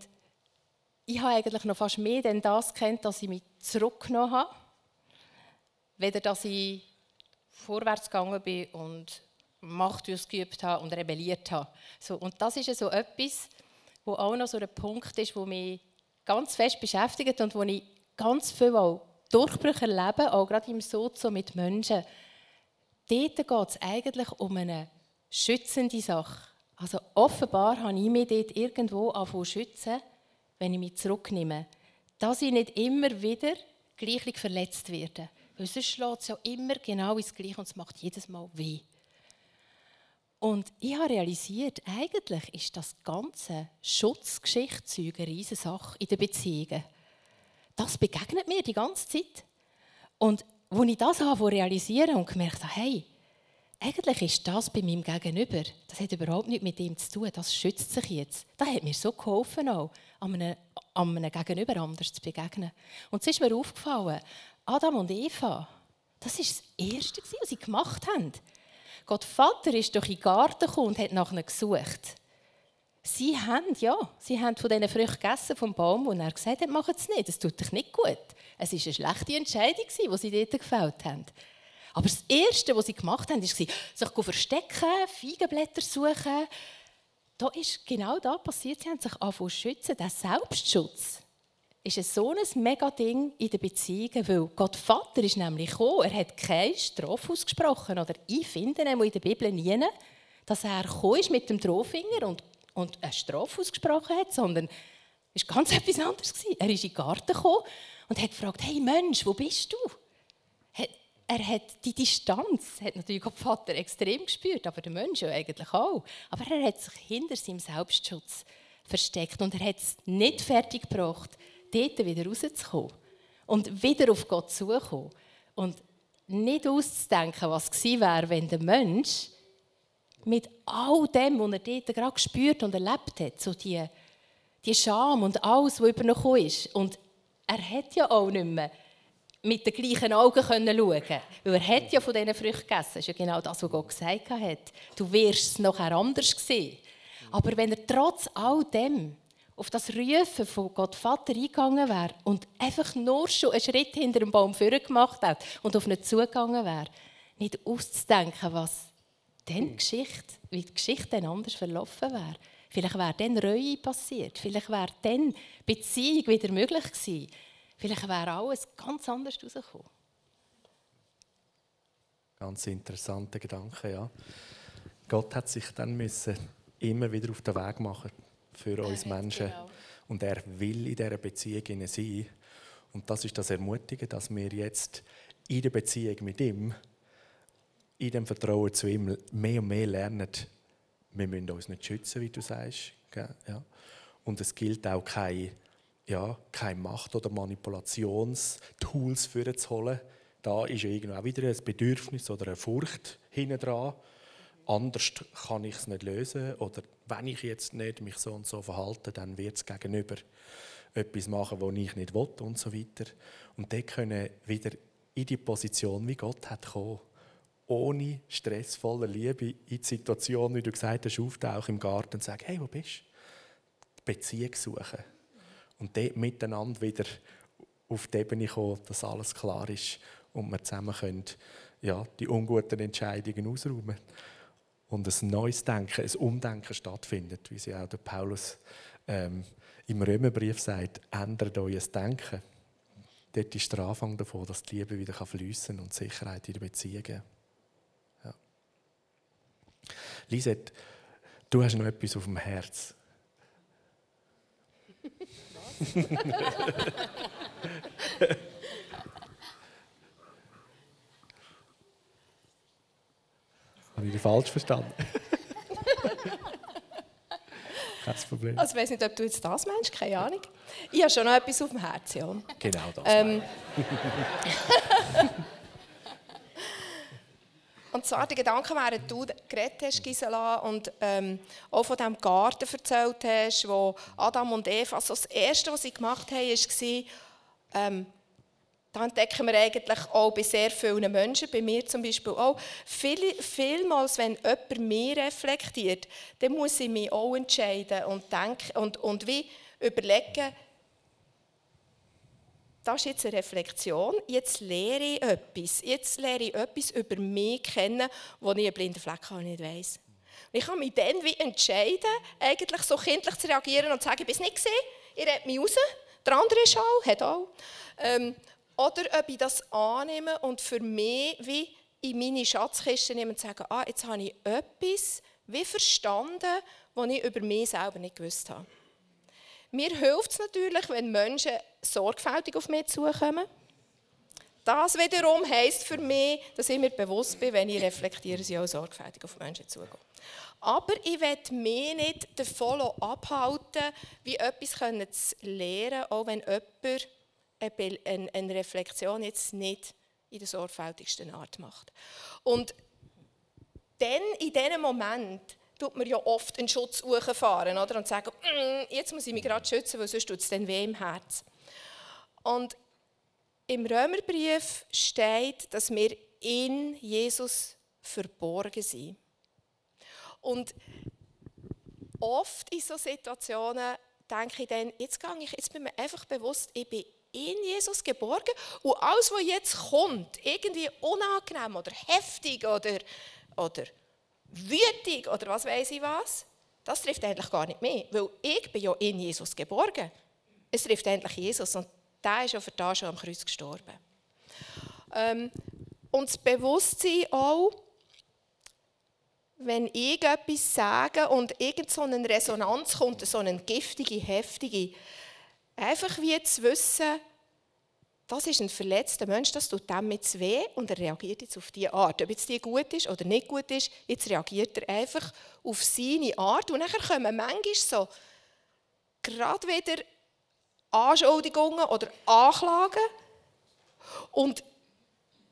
ich habe eigentlich noch fast mehr denn das kennt, dass ich mich zurückgenommen habe, weder dass ich vorwärts gegangen bin und Macht ausgeübt habe und rebelliert habe. So, und das ist so etwas, wo auch noch so ein Punkt ist, wo mich ganz fest beschäftigt und wo ich ganz viel auch Durchbrüche erlebe, auch gerade im Sozo mit Menschen. Dort geht es eigentlich um eine schützende Sache. Also offenbar habe ich mich dort irgendwo anfangen schützen, wenn ich mich zurücknehme, dass ich nicht immer wieder gleich verletzt werde. Weil sonst schlägt es ja immer genau ins Gleiche und es macht jedes Mal weh. Und ich habe realisiert, eigentlich ist das ganze Schutzgeschichtzeug eine riesige Sache in den Beziehungen. Das begegnet mir die ganze Zeit. Und als ich das habe realisieren und gemerkt habe, hey, eigentlich ist das bei meinem Gegenüber, das hat überhaupt nichts mit ihm zu tun, das schützt sich jetzt. Das hat mir so geholfen, auch, an einem, an einem Gegenüber anders zu begegnen. Und es ist mir aufgefallen, Adam und Eva, das war das Erste, was sie gemacht haben. Gott Vater ist durch den Garten gekommen und hat nach ihnen gesucht. Sie haben, ja, sie haben von diesen Früchten gegessen vom Baum, und er gesagt hat, macht es nicht, es tut dich nicht gut. Es war eine schlechte Entscheidung, die sie dort gefällt haben. Aber das Erste, was sie gemacht haben, war, sich verstecken, Feigenblätter suchen, da ist genau da passiert, sie haben sich angefangen zu schützen. Der Selbstschutz ist so ein mega Ding in den Beziehungen, weil Gott Vater ist nämlich gekommen, er hat keine Strafe ausgesprochen, oder ich finde in der Bibel nie, dass er ist mit dem Drohfinger und, und eine Strafe ausgesprochen hat, sondern es war ganz etwas anderes. Er ist in den Garten gekommen und hat gefragt, hey Mensch, wo bist du? Er hat die Distanz, hat natürlich Gott Vater extrem gespürt, aber der Mensch ja eigentlich auch. Aber er hat sich hinter seinem Selbstschutz versteckt und er hat es nicht fertig gebracht, dort wieder rauszukommen und wieder auf Gott zuzukommen. Und nicht auszudenken, was gewesen wäre, wenn der Mensch mit all dem, was er dort gerade gespürt und erlebt hat, so die, die Scham und alles, was über ihn gekommen ist. Und er hat ja auch nicht mehr mit den gleichen Augen schauen können. Weil er hat ja von diesen Früchten gegessen. Das ist ja genau das, was Gott gesagt hat. Du wirst es nachher anders sehen. Aber wenn er trotz all dem auf das Rufen von Gott Vater eingegangen wäre und einfach nur schon einen Schritt hinter dem Baum gemacht hat und auf ihn zugegangen wäre, nicht auszudenken, was dann Geschichte, wie die Geschichte dann anders verlaufen wäre. Vielleicht wäre dann Reue passiert. Vielleicht wäre dann Beziehung wieder möglich gewesen. Vielleicht wäre alles ganz anders herausgekommen. Ganz interessanter Gedanke, ja. Gott hat sich dann müssen immer wieder auf den Weg machen für uns Menschen. Genau. Und er will in dieser Beziehung sein. Und das ist das Ermutigen, dass wir jetzt in der Beziehung mit ihm, in dem Vertrauen zu ihm, mehr und mehr lernen, wir müssen uns nicht schützen, wie du sagst. Ja. Und es gilt auch keine, ja, keine Macht- oder Manipulationstools für zu holen. Da ist ja irgendwie auch wieder ein Bedürfnis oder eine Furcht hinten dran anders kann ich es nicht lösen oder wenn ich jetzt nicht mich so und so verhalte, dann wird es gegenüber etwas machen, was ich nicht will und so weiter. Und dort können wieder in die Position, wie Gott hat kommen, ohne stressvolle Liebe in die Situation, wie du gesagt hast, auftauchen im Garten und sagen, hey, wo bist du? Beziehung suchen. Und dort miteinander wieder auf die Ebene kommen, dass alles klar ist und wir zusammen können, ja, die unguten Entscheidungen ausräumen und ein neues Denken, ein Umdenken stattfindet, wie sie auch der Paulus ähm, im Römerbrief sagt, ändert euer Denken. Dort ist der Anfang davon, dass die Liebe wieder fließen und Sicherheit in den Beziehungen. Ja. Lisette, du hast noch etwas auf dem Herz. Habe ich dich falsch verstanden? Kein Problem. Also, ich weiß nicht, ob du jetzt das meinst, keine Ahnung. Ich habe schon noch etwas auf dem Herzen. Ja. Genau das. Ähm. und zwar die Gedanken wären, du geredet hast, Gisela, und ähm, auch von dem Garten erzählt hast, wo Adam und Eva, also das Erste, was sie gemacht haben, war, ähm, da entdecken wir eigentlich auch bei sehr vielen Menschen, bei mir zum Beispiel auch, viel, vielmals, wenn jemand mich reflektiert, dann muss ich mich auch entscheiden und, denken, und, und wie überlegen, das ist jetzt eine Reflexion, jetzt lehre ich etwas, jetzt lehre ich etwas über mich kennen, wo ich einen blinden Fleck habe, nicht weiss. ich kann mich dann wie entscheiden, eigentlich so kindlich zu reagieren und zu sagen, ich bin es nicht gesehen, ich rede mich raus, der andere ist auch, hat auch. Ähm, oder ob ich das annehme und für mich wie in meine Schatzkiste nehme und sage, ah, jetzt habe ich etwas wie verstanden, was ich über mich selber nicht gewusst habe. Mir hilft es natürlich, wenn Menschen sorgfältig auf mich zukommen. Das wiederum heisst für mich, dass ich mir bewusst bin, wenn ich reflektiere, sie auch sorgfältig auf Menschen zugehen. Aber ich will mich nicht davon abhalten, wie etwas zu lernen, auch wenn jemand eine Reflexion jetzt nicht in der sorgfältigsten Art macht. Und dann, in diesem Moment, tut man ja oft einen Schutz fahren oder? und sagen, mm, jetzt muss ich mich gerade schützen, weil sonst tut es dann weh im Herz. Und im Römerbrief steht, dass wir in Jesus verborgen sind. Und oft in solchen Situationen denke ich dann, jetzt, gehe ich, jetzt bin mir einfach bewusst, ich bin in Jesus geborgen und alles, was jetzt kommt, irgendwie unangenehm oder heftig oder, oder wütig oder was weiß ich was, das trifft eigentlich gar nicht mehr, weil ich bin ja in Jesus geborgen. Es trifft eigentlich Jesus und der ist ja für das schon am Kreuz gestorben. Ähm, und das Bewusstsein auch, wenn ich etwas sage und irgend so eine Resonanz kommt, so eine giftige, heftige, einfach wie zu wissen, das ist ein verletzter Mensch, das tut dem jetzt weh und er reagiert jetzt auf diese Art. Ob jetzt die gut ist oder nicht gut ist, jetzt reagiert er einfach auf seine Art. Und dann kommen manchmal so gerade wieder Anschuldigungen oder Anklagen. Und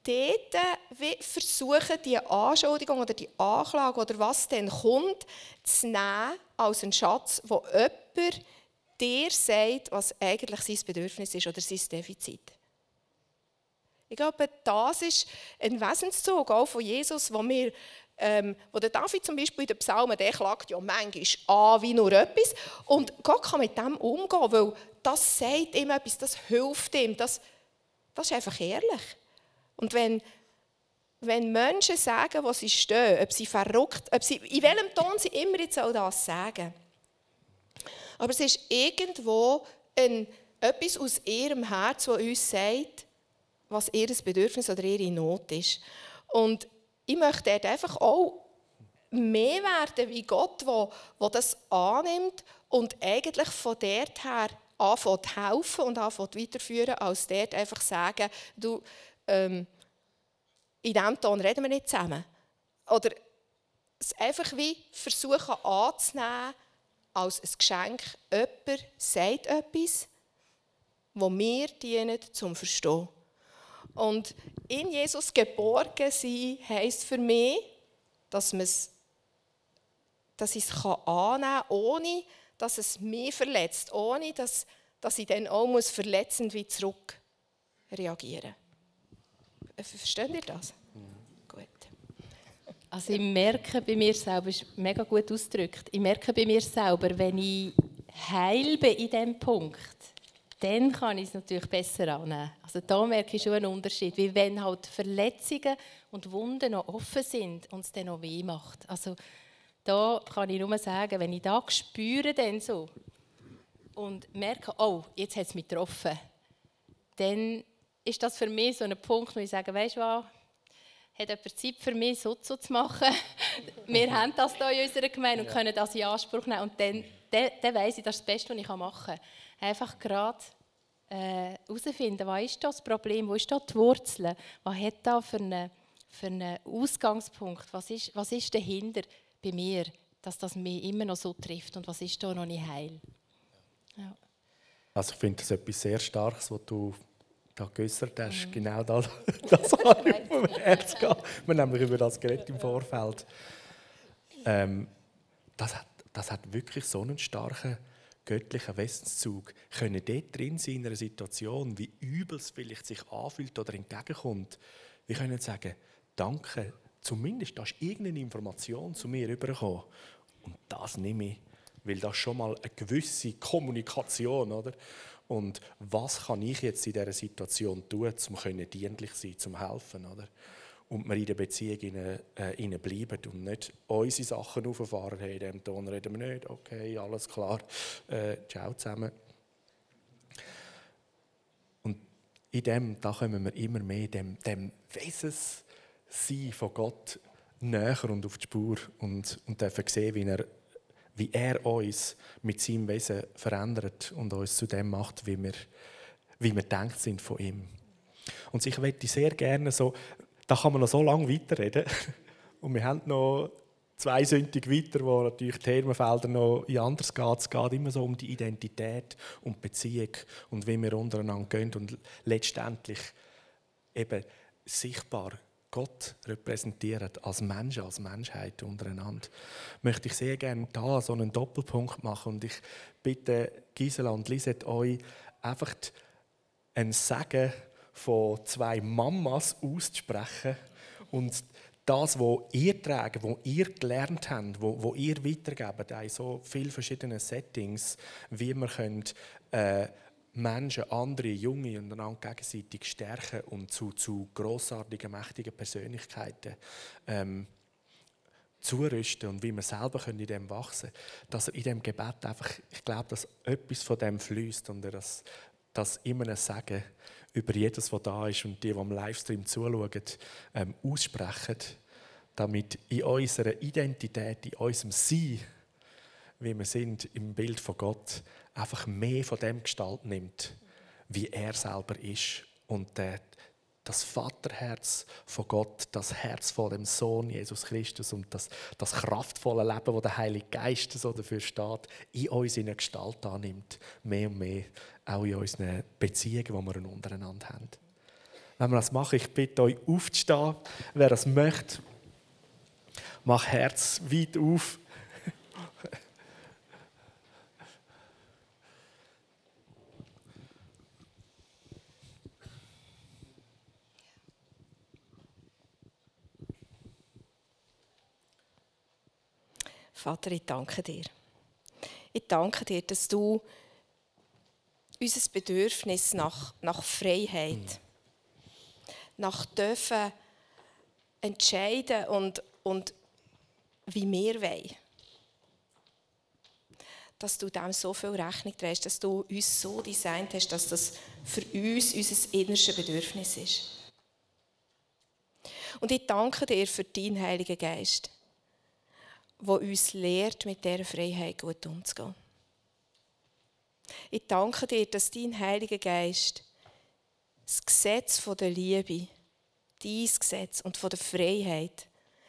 dort versuchen, die Anschuldigung oder die Anklage oder was dann kommt, zu nehmen als einen Schatz, wo jemand dir sagt, was eigentlich sein Bedürfnis ist oder sein Defizit. Ich glaube, das ist ein Wesenszug auch von Jesus, wo wir ähm, wo der David zum Beispiel in den Psalmen, der klagt ja manchmal an wie nur etwas. Und Gott kann mit dem umgehen, weil das sagt ihm etwas, das hilft ihm, das, das ist einfach ehrlich. Und wenn, wenn Menschen sagen, wo sie stehen, ob sie verrückt, ob sie, in welchem Ton sie immer jetzt auch das sagen, aber es ist irgendwo ein, etwas aus ihrem Herz, das uns sagt, was ihr Bedürfnis oder ihre Not ist. Und ich möchte dort einfach auch mehr werden wie Gott, der, der das annimmt und eigentlich von dort her anfängt helfen und anfängt weiterführen, als dort einfach sagen, du, ähm, in diesem Ton reden wir nicht zusammen. Oder es einfach wie versuchen anzunehmen als ein Geschenk. Jemand sagt etwas, das mir dient zum Verstehen. Und in Jesus geborgen sein heisst für mich, dass, dass ich es annehmen kann, ohne dass es mich verletzt, ohne dass, dass ich dann auch muss verletzend wie zurück reagieren muss. Versteht ihr das? Gut. Also ich merke bei mir selber, ist mega gut ausgedrückt, ich merke bei mir selber, wenn ich heil bin in diesem Punkt, dann kann ich es natürlich besser annehmen. Also da merke ich schon einen Unterschied, wie wenn halt Verletzungen und Wunden noch offen sind und es dann noch weh macht. Also da kann ich nur sagen, wenn ich da spüre dann so und merke, oh, jetzt hat es mich getroffen, dann ist das für mich so ein Punkt, wo ich sage, weißt du was, hat jemand Zeit für mich, so zu machen? Wir haben das hier in unserer Gemeinde und können das in Anspruch nehmen. Und dann, dann, dann weiss ich, das ist das Beste, was ich machen kann. Einfach gerade herausfinden, äh, was ist das Problem, wo ist da die Wurzel, was hat da für einen, für einen Ausgangspunkt, was ist, was ist dahinter bei mir, dass das mich immer noch so trifft und was ist da noch nicht heil. Ja. Also ich finde das etwas sehr Starkes, was du da geäußert hast. Mhm. Genau das, das habe ich vom Herz gehabt. Wir haben nämlich über das geredet im Vorfeld. Ähm, das, hat, das hat wirklich so einen starken göttlichen Wesenszug. Können dort drin sein in einer Situation, wie übel es vielleicht sich anfühlt oder entgegenkommt. Wir können sagen, danke, zumindest da ist irgendeine Information zu mir rübergekommen. Und das nehme ich, weil das schon mal eine gewisse Kommunikation, oder? Und was kann ich jetzt in dieser Situation tun, um dienlich sein, zum helfen, oder? Und wir in der Beziehung innen, äh, bleiben und nicht unsere Sachen auffahren. Hey, in diesem Ton reden wir nicht. Okay, alles klar. Äh, ciao zusammen. Und in dem, da kommen wir immer mehr dem, dem Wesenssein von Gott näher und auf die Spur und, und dürfen sehen, wie er wie er uns mit seinem Wesen verändert und uns zu dem macht, wie wir, wie wir denkt sind von ihm. Und ich möchte sehr gerne so, da kann man noch so lange weiterreden. Und wir haben noch zwei Sündig weiter, wo natürlich Themenfelder noch in anders geht. Es geht immer so um die Identität und Beziehung und wie wir untereinander gehen und letztendlich eben sichtbar Gott repräsentieren als Menschen, als Menschheit untereinander, möchte ich sehr gerne da so einen Doppelpunkt machen und ich bitte Gisela und Lisette euch einfach ein Sagen von zwei Mamas auszusprechen und das, was ihr tragt, was ihr gelernt habt, was, ihr weitergebt in so vielen verschiedenen Settings, wie wir können, äh, Menschen, andere Junge und gegenseitig stärken und zu, zu grossartigen, mächtigen Persönlichkeiten ähm, zurüsten und wie wir selber können in dem wachsen. Können, dass er in dem Gebet einfach, ich glaube, dass etwas von dem fließt und er das, das immer Sagen über jedes, was da ist und die, die am Livestream zuschauen, ähm, aussprechen, damit in unserer Identität, in unserem Sein, wie wir sind im Bild von Gott, einfach mehr von dem Gestalt nimmt, wie er selber ist und der das Vaterherz von Gott, das Herz von dem Sohn Jesus Christus und das, das kraftvolle Leben, das der Heilige Geist so dafür steht, in uns in eine Gestalt annimmt, mehr und mehr, auch in unseren Beziehungen, die wir untereinander haben. Wenn wir das machen, ich bitte euch aufzustehen, wer das möchte, mach Herz weit auf. Vater, ich danke dir. Ich danke dir, dass du unser Bedürfnis nach, nach Freiheit, mhm. nach dürfen entscheiden und, und wie wir wollen, dass du dem so viel Rechnung trägst, dass du uns so designt hast, dass das für uns unser innerstes Bedürfnis ist. Und ich danke dir für deinen Heiligen Geist wo uns lehrt, mit dieser Freiheit gut umzugehen. Ich danke dir, dass dein Heiliger Geist das Gesetz der Liebe, dein Gesetz und der Freiheit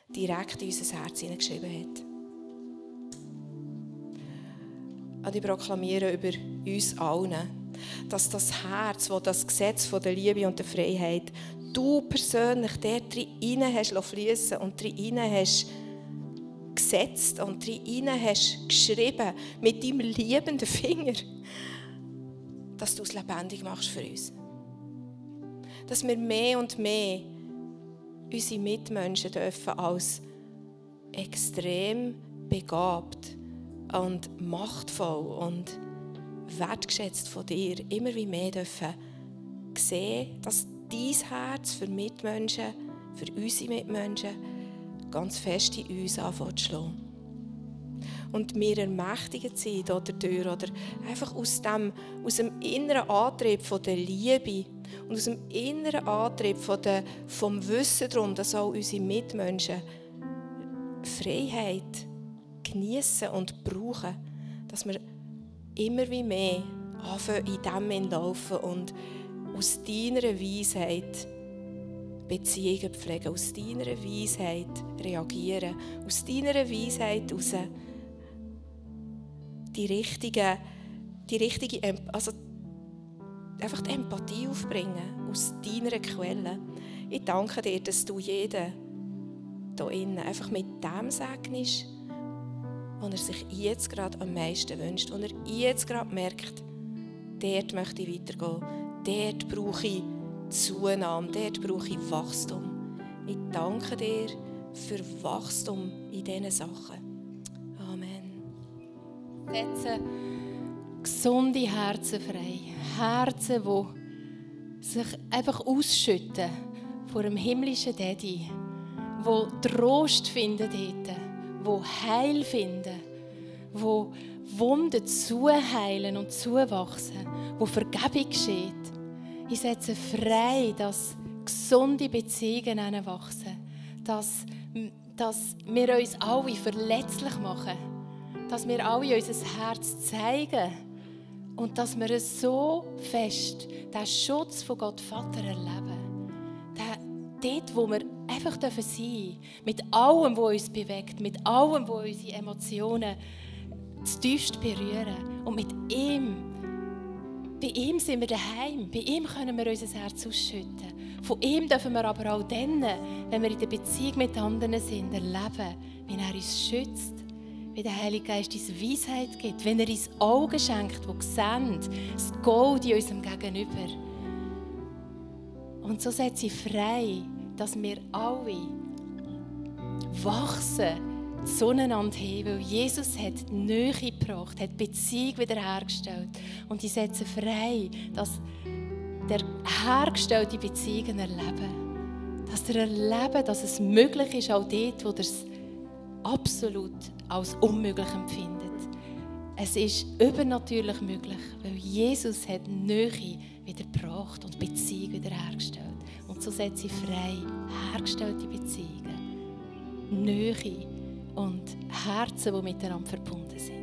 direkt in unser Herz hineingeschrieben hat. Und ich proklamiere über uns allen, dass das Herz, das das Gesetz der Liebe und der Freiheit, du persönlich dort rein hast fließen und rein hast gesetzt und rein hast geschrieben mit deinem liebenden Finger, dass du es lebendig machst für uns. Dass wir mehr und mehr unsere Mitmenschen dürfen als extrem begabt und machtvoll und wertgeschätzt von dir immer wie mehr dürfen sehen, dass dein Herz für Mitmenschen, für unsere Mitmenschen ganz fest in uns schlagen. Und wir ermächtigt sind dadurch oder einfach aus dem, aus dem inneren Antrieb von der Liebe und aus dem inneren Antrieb von der, vom Wissen darum, dass auch unsere Mitmenschen Freiheit genießen und brauchen, dass wir immer wie mehr anfangen, in dem laufen und aus deiner Weisheit Beziehungen pflegen, aus deiner Weisheit reagieren, aus deiner Weisheit heraus die richtige, die richtige also einfach die Empathie aufbringen, aus deiner Quelle. Ich danke dir, dass du jeden hier innen einfach mit dem segnest, was er sich jetzt gerade am meisten wünscht, und er jetzt gerade merkt, dort möchte ich weitergehen, dort brauche ich Zunahme, dort brauche ich Wachstum. Ich danke dir für Wachstum in diesen Sachen. Amen. Setze gesunde Herzen frei. Herzen, die sich einfach ausschütten vor dem himmlischen Daddy, wo Trost finden dort, wo Heil finden, wo Wunden zuheilen und zuwachsen, wo Vergebung geschieht ich setze frei, dass gesunde Beziehungen wachsen, dass, dass wir uns alle verletzlich machen, dass wir alle unser Herz zeigen und dass wir so fest den Schutz von Gott Vater erleben. dort, wo wir einfach sein dürfen, mit allem, was uns bewegt, mit allem, was unsere Emotionen zutiefst berühren und mit ihm bei ihm sind wir daheim. Bei ihm können wir unser Herz ausschütten. Von ihm dürfen wir aber auch dann, wenn wir in der Beziehung mit anderen sind, erleben, wie er uns schützt, wie der Heilige Geist uns Weisheit gibt, wenn er uns Augen schenkt, die sehen, das Gold in unserem Gegenüber. Und so setze ich frei, dass wir alle wachsen zueinander hin, weil Jesus hat Nähe gebracht, hat Beziehung wiederhergestellt. Und ich setze frei, dass der hergestellte Beziehungen erleben. Dass er erleben, dass es möglich ist, auch dort, wo, absolut als unmöglich empfindet. Es ist übernatürlich möglich, weil Jesus hat Nähe wieder gebracht und Beziehung wieder hergestellt. Und so setzt sie frei, hergestellte Beziehungen, Nähe und Herzen, die miteinander verbunden sind.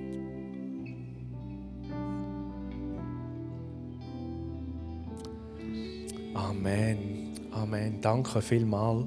Amen. Amen. Danke vielmals.